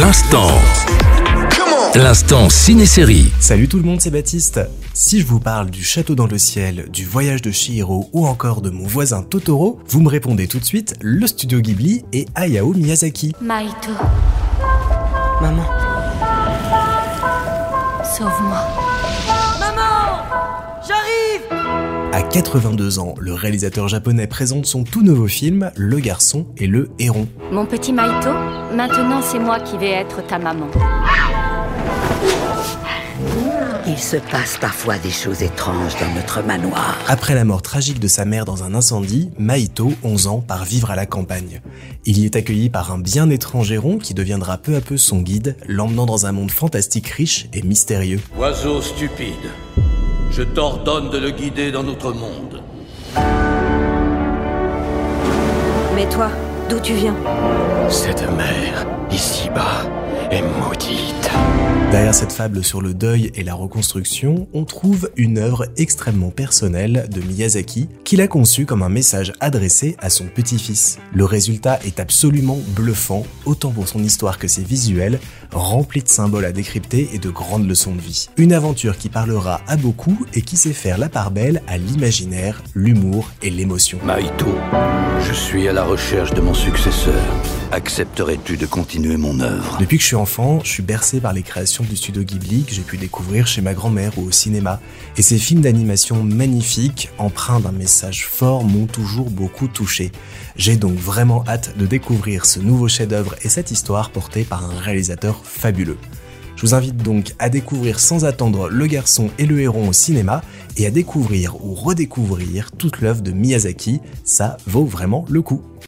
L'instant. L'instant ciné-série. Salut tout le monde, c'est Baptiste. Si je vous parle du château dans le ciel, du voyage de Shihiro ou encore de mon voisin Totoro, vous me répondez tout de suite le studio Ghibli et Hayao Miyazaki. Maito, Maman, sauve-moi. À 82 ans, le réalisateur japonais présente son tout nouveau film Le garçon et le héron. Mon petit Maito, maintenant c'est moi qui vais être ta maman. il se passe parfois des choses étranges dans notre manoir. Après la mort tragique de sa mère dans un incendie, Maito, 11 ans, part vivre à la campagne. Il y est accueilli par un bien étrange héron qui deviendra peu à peu son guide, l'emmenant dans un monde fantastique riche et mystérieux. Oiseau stupide, je t'ordonne de le guider dans notre monde. Mais toi, d'où tu viens? Cette mer, ici-bas, est maudite. Derrière cette fable sur le deuil et la reconstruction, on trouve une œuvre extrêmement personnelle de Miyazaki qu'il a conçue comme un message adressé à son petit-fils. Le résultat est absolument bluffant, autant pour son histoire que ses visuels, remplis de symboles à décrypter et de grandes leçons de vie. Une aventure qui parlera à beaucoup et qui sait faire la part belle à l'imaginaire, l'humour et l'émotion. Maito, je suis à la recherche de mon successeur. Accepterais-tu de continuer mon œuvre? Depuis que je suis enfant, je suis bercé par les créations du studio Ghibli que j'ai pu découvrir chez ma grand-mère ou au cinéma. Et ces films d'animation magnifiques, empreints d'un message fort, m'ont toujours beaucoup touché. J'ai donc vraiment hâte de découvrir ce nouveau chef-d'œuvre et cette histoire portée par un réalisateur fabuleux. Je vous invite donc à découvrir sans attendre Le Garçon et le Héron au cinéma et à découvrir ou redécouvrir toute l'œuvre de Miyazaki, ça vaut vraiment le coup.